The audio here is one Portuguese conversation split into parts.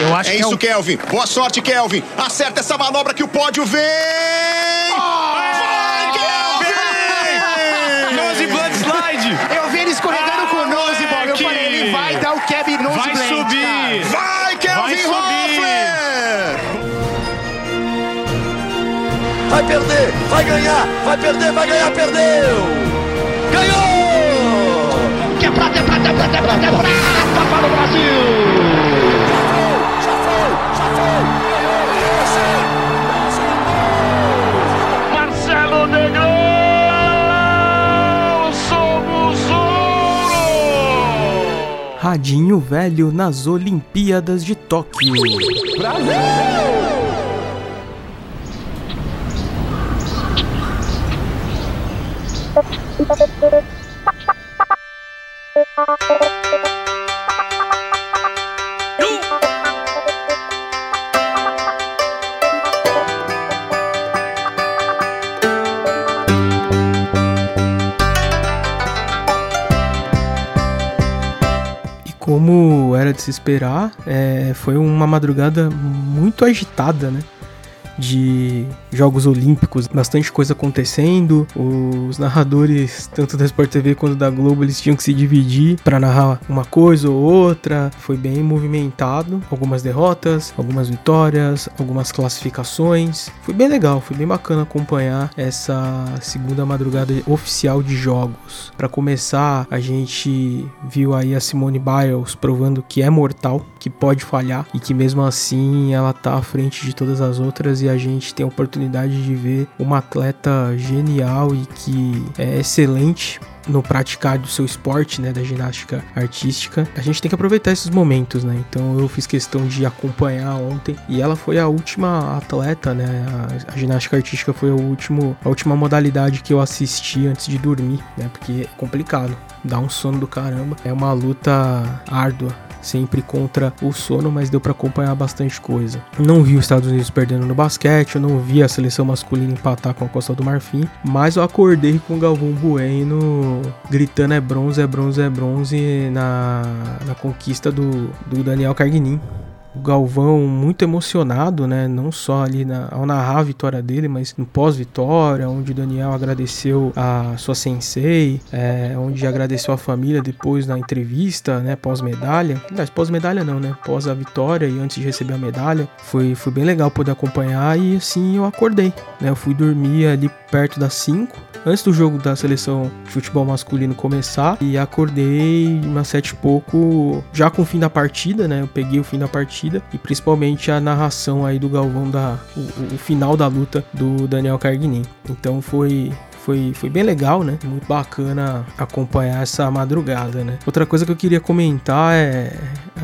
Eu acho É que é isso. Kelvin. Boa sorte, Kelvin. Acerta essa manobra que o pódio vem. Vai, Kelvin! Nose Blood Slide! Eu vi ele escorregando Ah, com o nose. Eu falei, ele vai dar o Kevin nose Vai subir! cara. Vai, Kelvin Vai subir. Vai perder, vai ganhar, vai perder, vai ganhar, perdeu! Ganhou! Que é prata, é prata, é prata, é prata, é prata para o Brasil! Já foi, já foi! Marcelo Negrão! Somos ouro! Radinho Velho nas Olimpíadas de Tóquio. E como era de se esperar, é, foi uma madrugada muito agitada, né? De Jogos Olímpicos, bastante coisa acontecendo. Os narradores, tanto da Sport TV quanto da Globo, eles tinham que se dividir para narrar uma coisa ou outra. Foi bem movimentado. Algumas derrotas, algumas vitórias, algumas classificações. Foi bem legal, foi bem bacana acompanhar essa segunda madrugada oficial de jogos. Para começar, a gente viu aí a Simone Biles provando que é mortal, que pode falhar e que mesmo assim ela tá à frente de todas as outras e a gente tem a oportunidade de ver uma atleta genial e que é excelente no praticar do seu esporte, né, da ginástica artística. A gente tem que aproveitar esses momentos, né? Então eu fiz questão de acompanhar ontem e ela foi a última atleta, né? A, a ginástica artística foi o último, a última modalidade que eu assisti antes de dormir, né? Porque é complicado, dá um sono do caramba. É uma luta árdua sempre contra o sono, mas deu para acompanhar bastante coisa. Não vi os Estados Unidos perdendo no basquete, eu não vi a seleção masculina empatar com a Costa do Marfim, mas eu acordei com o Galvão Bueno gritando é bronze, é bronze, é bronze na, na conquista do, do Daniel Carguinin. Galvão muito emocionado, né? Não só ali na, ao narrar a vitória dele, mas no pós-vitória, onde o Daniel agradeceu a sua sensei, é, onde agradeceu a família depois na entrevista, né? Pós-medalha. Aliás, pós-medalha não, né? Pós a vitória e antes de receber a medalha. Foi, foi bem legal poder acompanhar e assim eu acordei, né? Eu fui dormir ali perto das 5 antes do jogo da seleção de futebol masculino começar e acordei umas sete e pouco já com o fim da partida, né? Eu peguei o fim da partida e principalmente a narração aí do Galvão da o, o final da luta do Daniel Carguinin. Então foi foi, foi bem legal, né? Muito bacana acompanhar essa madrugada, né? Outra coisa que eu queria comentar é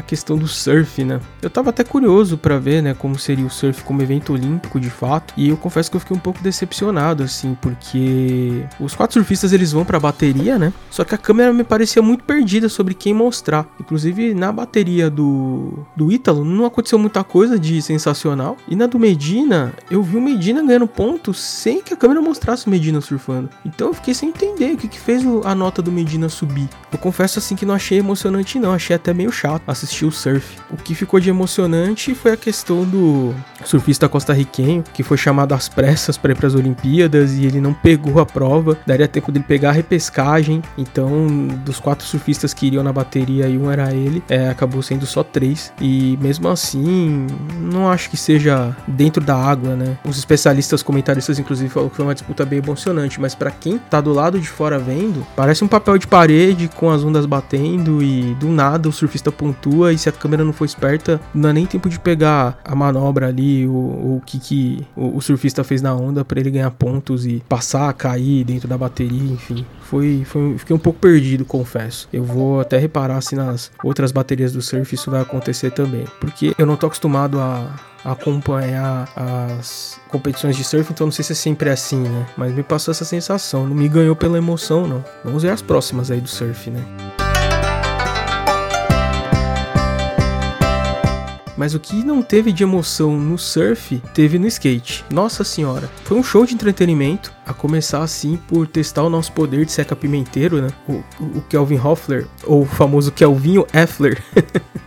questão do surf, né? Eu tava até curioso para ver, né, como seria o surf como evento olímpico de fato, e eu confesso que eu fiquei um pouco decepcionado assim, porque os quatro surfistas eles vão para bateria, né? Só que a câmera me parecia muito perdida sobre quem mostrar. Inclusive na bateria do do Ítalo não aconteceu muita coisa de sensacional, e na do Medina, eu vi o Medina ganhando pontos sem que a câmera mostrasse o Medina surfando. Então eu fiquei sem entender o que, que fez a nota do Medina subir. Eu confesso assim que não achei emocionante não, achei até meio chato assistir o surf. O que ficou de emocionante foi a questão do surfista costarriquenho, que foi chamado às pressas para ir para as Olimpíadas e ele não pegou a prova. Daria tempo dele pegar a repescagem. Então, dos quatro surfistas que iriam na bateria e um era ele, é, acabou sendo só três. E mesmo assim, não acho que seja dentro da água, né? Os especialistas, comentaristas, inclusive, falaram que foi uma disputa bem emocionante, mas para quem tá do lado de fora vendo, parece um papel de parede com as ondas batendo e do nada o surfista pontua e se a câmera não for esperta, não dá nem tempo de pegar a manobra ali, o, o que que o, o surfista fez na onda para ele ganhar pontos e passar, cair dentro da bateria, enfim. Foi, foi, fiquei um pouco perdido, confesso. Eu vou até reparar se nas outras baterias do surf isso vai acontecer também, porque eu não tô acostumado a acompanhar as competições de surf, então não sei se é sempre assim, né? Mas me passou essa sensação, não me ganhou pela emoção, não. Vamos ver as próximas aí do surf, né? Mas o que não teve de emoção no surf, teve no skate. Nossa senhora, foi um show de entretenimento. A começar assim por testar o nosso poder de seca pimenteiro, né? O, o Kelvin Hoffler, ou o famoso Kelvinho Effler.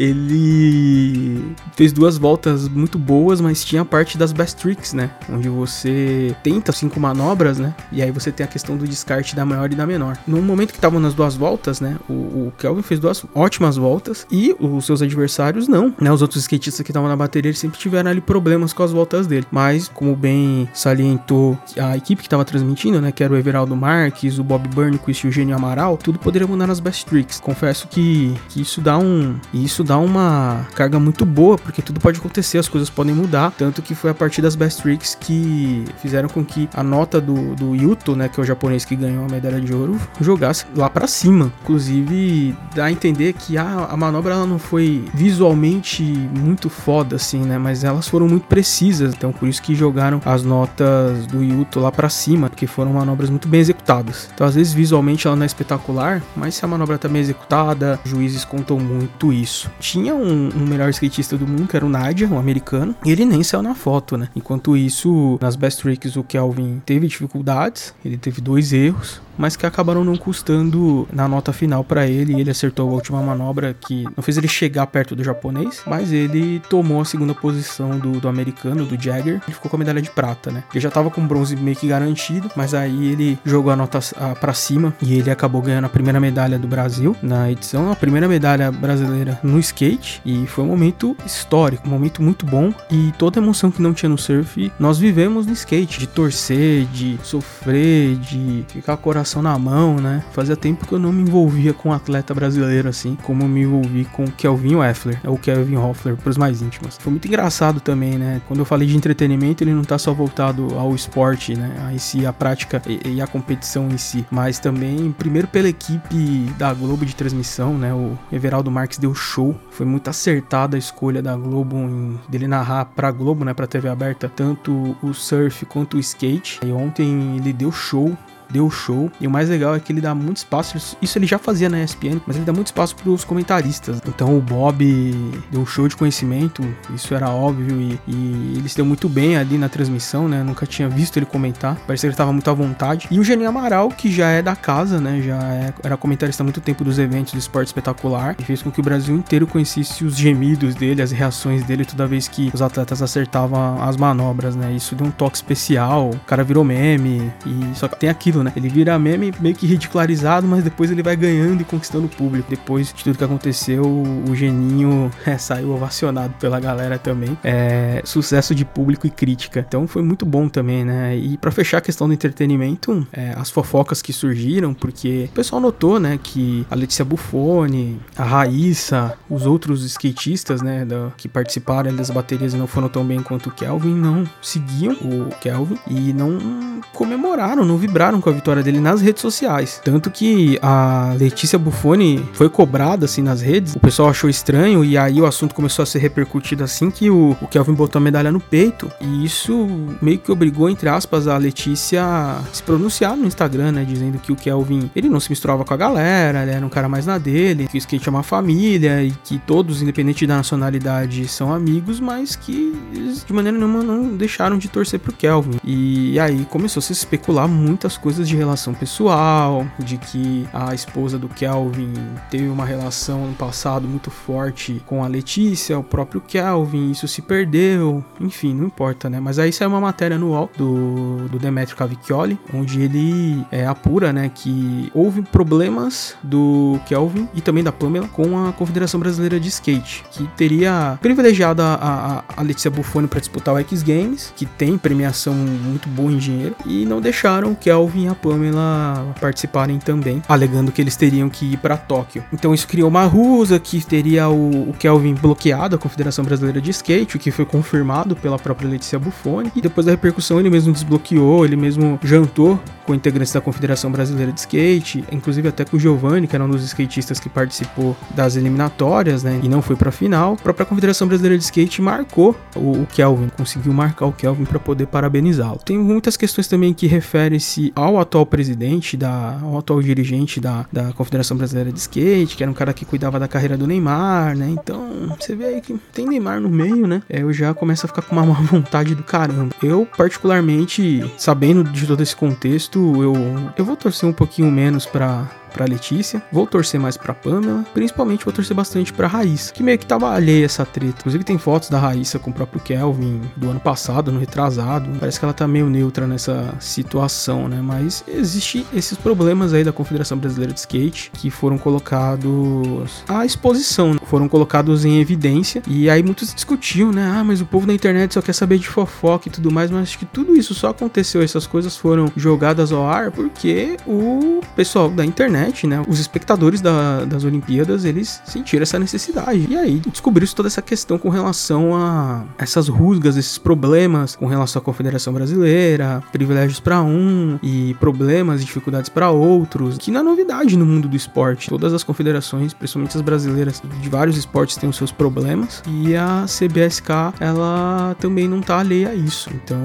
ele fez duas voltas muito boas, mas tinha a parte das best tricks, né? Onde você tenta cinco manobras, né? E aí você tem a questão do descarte da maior e da menor. No momento que estavam nas duas voltas, né? O, o, Kelvin fez duas ótimas voltas e os seus adversários não, né? Os outros skatistas que estavam na bateria sempre tiveram ali problemas com as voltas dele. Mas, como bem salientou a equipe que estava transmitindo, né? Que era o Everaldo Marques, o Bob Burnquist e o Gênio Amaral, tudo poderia mudar nas best tricks. Confesso que, que isso dá um. Isso dá uma carga muito boa, porque tudo pode acontecer, as coisas podem mudar. Tanto que foi a partir das best tricks que fizeram com que a nota do, do Yuto, né, que é o japonês que ganhou a medalha de ouro, jogasse lá para cima. Inclusive, dá a entender que a, a manobra ela não foi visualmente muito foda, assim, né, mas elas foram muito precisas. Então, por isso que jogaram as notas do Yuto lá para cima, porque foram manobras muito bem executadas. Então, às vezes, visualmente ela não é espetacular, mas se a manobra tá bem executada, juízes contam muito isso tinha um, um, melhor skatista do mundo, que era o Nadia, um americano, e ele nem saiu na foto, né? Enquanto isso, nas Best Tricks, o Kelvin teve dificuldades, ele teve dois erros, mas que acabaram não custando na nota final para ele. Ele acertou a última manobra que não fez ele chegar perto do japonês, mas ele tomou a segunda posição do, do americano, do Jagger, e ficou com a medalha de prata, né? Ele já tava com bronze meio que garantido, mas aí ele jogou a nota para cima e ele acabou ganhando a primeira medalha do Brasil na edição, a primeira medalha brasileira no skate e foi um momento histórico, um momento muito bom e toda a emoção que não tinha no surf nós vivemos no skate, de torcer, de sofrer, de ficar com o coração na mão, né? Fazia tempo que eu não me envolvia com um atleta brasileiro assim, como me envolvi com o Kelvin Effler, ou Kelvin Hoffler, para os mais íntimos. Foi muito engraçado também, né? Quando eu falei de entretenimento, ele não tá só voltado ao esporte, né? A em si, a prática e, e a competição em si, mas também, primeiro pela equipe da Globo de transmissão, né? O Everaldo Marques deu show, foi muito acertada a escolha da Globo em, dele narrar pra Globo, né? Pra TV aberta, tanto o surf quanto o skate. E ontem ele deu show, deu show. E o mais legal é que ele dá muito espaço. Isso ele já fazia na ESPN, mas ele dá muito espaço para os comentaristas. Então o Bob deu show de conhecimento, isso era óbvio. E, e ele se deu muito bem ali na transmissão, né? Nunca tinha visto ele comentar. Parecia que ele estava muito à vontade. E o Geninho Amaral, que já é da casa, né? Já é, era comentarista há muito tempo dos eventos do esporte espetacular. E fez com que o Brasil inteiro conhecesse os gemidos dele, as reações dele toda vez que os atletas acertavam as manobras, né? Isso deu um toque especial. O cara virou meme. E só que tem aquilo né? Ele vira meme meio que ridicularizado, mas depois ele vai ganhando e conquistando o público. Depois de tudo que aconteceu, o Geninho é, saiu ovacionado pela galera também. É, sucesso de público e crítica. Então foi muito bom também, né? E para fechar a questão do entretenimento, é, as fofocas que surgiram, porque o pessoal notou, né, que a Letícia Buffoni, a Raíssa, os outros skatistas, né, da, que participaram das baterias e não foram tão bem quanto o Kelvin, não seguiam o Kelvin e não comemoraram, não vibraram com a vitória dele nas redes sociais. Tanto que a Letícia Buffoni foi cobrada assim nas redes, o pessoal achou estranho e aí o assunto começou a ser repercutido assim que o, o Kelvin botou a medalha no peito. E isso meio que obrigou, entre aspas, a Letícia a se pronunciar no Instagram, né? Dizendo que o Kelvin ele não se misturava com a galera, ele era um cara mais na dele, que o skate é uma família e que todos, independente da nacionalidade, são amigos, mas que eles de maneira nenhuma não deixaram de torcer pro Kelvin. E aí começou a se especular muitas coisas coisas de relação pessoal, de que a esposa do Kelvin teve uma relação no passado muito forte com a Letícia, o próprio Kelvin, isso se perdeu, enfim, não importa, né? Mas aí saiu uma matéria no do, do Demetrio Cavicchioli, onde ele é, apura, né, que houve problemas do Kelvin e também da Pamela com a Confederação Brasileira de Skate, que teria privilegiado a, a, a Letícia Buffoni para disputar o X Games, que tem premiação muito boa em dinheiro, e não deixaram o Kelvin a Pamela participarem também, alegando que eles teriam que ir para Tóquio. Então isso criou uma rusa que teria o, o, Kelvin bloqueado a Confederação Brasileira de Skate, o que foi confirmado pela própria Letícia Buffoni. E depois da repercussão ele mesmo desbloqueou, ele mesmo jantou com integrantes da Confederação Brasileira de Skate, inclusive até com o Giovanni, que era um dos skatistas que participou das eliminatórias, né? E não foi pra final. A própria Confederação Brasileira de Skate marcou o, o Kelvin, conseguiu marcar o Kelvin para poder parabenizá-lo. Tem muitas questões também que referem-se ao atual presidente, da, ao atual dirigente da, da Confederação Brasileira de Skate, que era um cara que cuidava da carreira do Neymar, né? Então, você vê aí que tem Neymar no meio, né? É, eu já começo a ficar com uma má vontade do caramba. Eu, particularmente, sabendo de todo esse contexto, eu, eu vou torcer um pouquinho menos para pra Letícia. Vou torcer mais pra Pamela. Principalmente vou torcer bastante pra Raíssa, que meio que tava alheia essa treta. Inclusive tem fotos da Raíssa com o próprio Kelvin do ano passado, no retrasado. Parece que ela tá meio neutra nessa situação, né? Mas existe esses problemas aí da Confederação Brasileira de Skate que foram colocados à exposição, né? foram colocados em evidência. E aí muitos discutiam, né? Ah, mas o povo na internet só quer saber de fofoca e tudo mais. Mas acho que tudo isso só aconteceu, essas coisas foram jogadas ao ar porque o pessoal da internet internet, né, os espectadores da, das Olimpíadas, eles sentiram essa necessidade. E aí descobriram toda essa questão com relação a essas rusgas, esses problemas com relação à Confederação Brasileira, privilégios para um e problemas e dificuldades para outros, que não é novidade no mundo do esporte. Todas as confederações, principalmente as brasileiras, de vários esportes têm os seus problemas e a CBSK, ela também não tá alheia a isso. Então,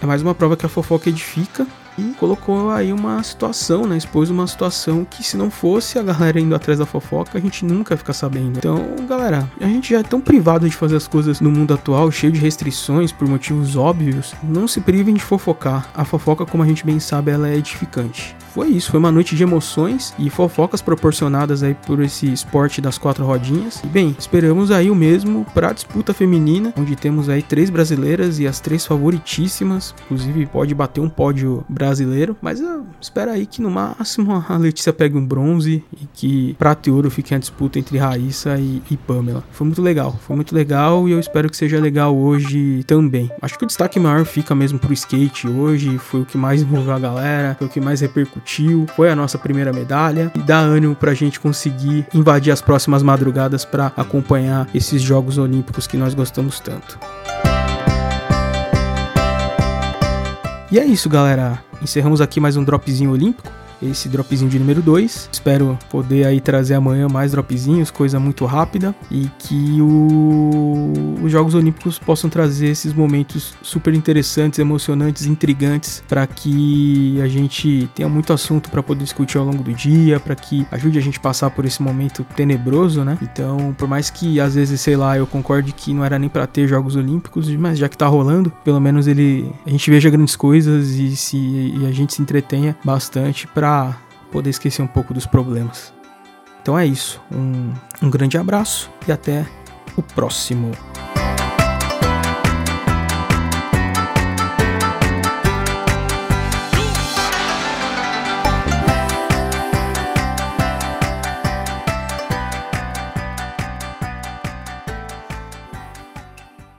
é mais uma prova que a fofoca edifica e colocou aí uma situação, né? Expôs uma situação que se não fosse a galera indo atrás da fofoca, a gente nunca ficar sabendo. Então, galera, a gente já é tão privado de fazer as coisas no mundo atual, cheio de restrições por motivos óbvios. Não se privem de fofocar. A fofoca, como a gente bem sabe, ela é edificante foi isso, foi uma noite de emoções e fofocas proporcionadas aí por esse esporte das quatro rodinhas. E bem, esperamos aí o mesmo para a disputa feminina, onde temos aí três brasileiras e as três favoritíssimas, inclusive pode bater um pódio brasileiro, mas uh, espera aí que no máximo a Letícia pegue um bronze e que prata e ouro fiquem a disputa entre Raíssa e, e Pamela. Foi muito legal, foi muito legal e eu espero que seja legal hoje também. Acho que o destaque maior fica mesmo pro skate hoje, foi o que mais envolveu a galera, foi o que mais repercutiu foi a nossa primeira medalha e dá ânimo pra gente conseguir invadir as próximas madrugadas para acompanhar esses Jogos Olímpicos que nós gostamos tanto. E é isso, galera. Encerramos aqui mais um dropzinho olímpico esse dropzinho de número 2. Espero poder aí trazer amanhã mais dropzinhos, coisa muito rápida e que o... os Jogos Olímpicos possam trazer esses momentos super interessantes, emocionantes, intrigantes para que a gente tenha muito assunto para poder discutir ao longo do dia, para que ajude a gente a passar por esse momento tenebroso, né? Então, por mais que às vezes, sei lá, eu concorde que não era nem para ter Jogos Olímpicos, mas já que tá rolando, pelo menos ele a gente veja grandes coisas e se e a gente se entretenha bastante poder esquecer um pouco dos problemas. Então é isso. Um, um grande abraço e até o próximo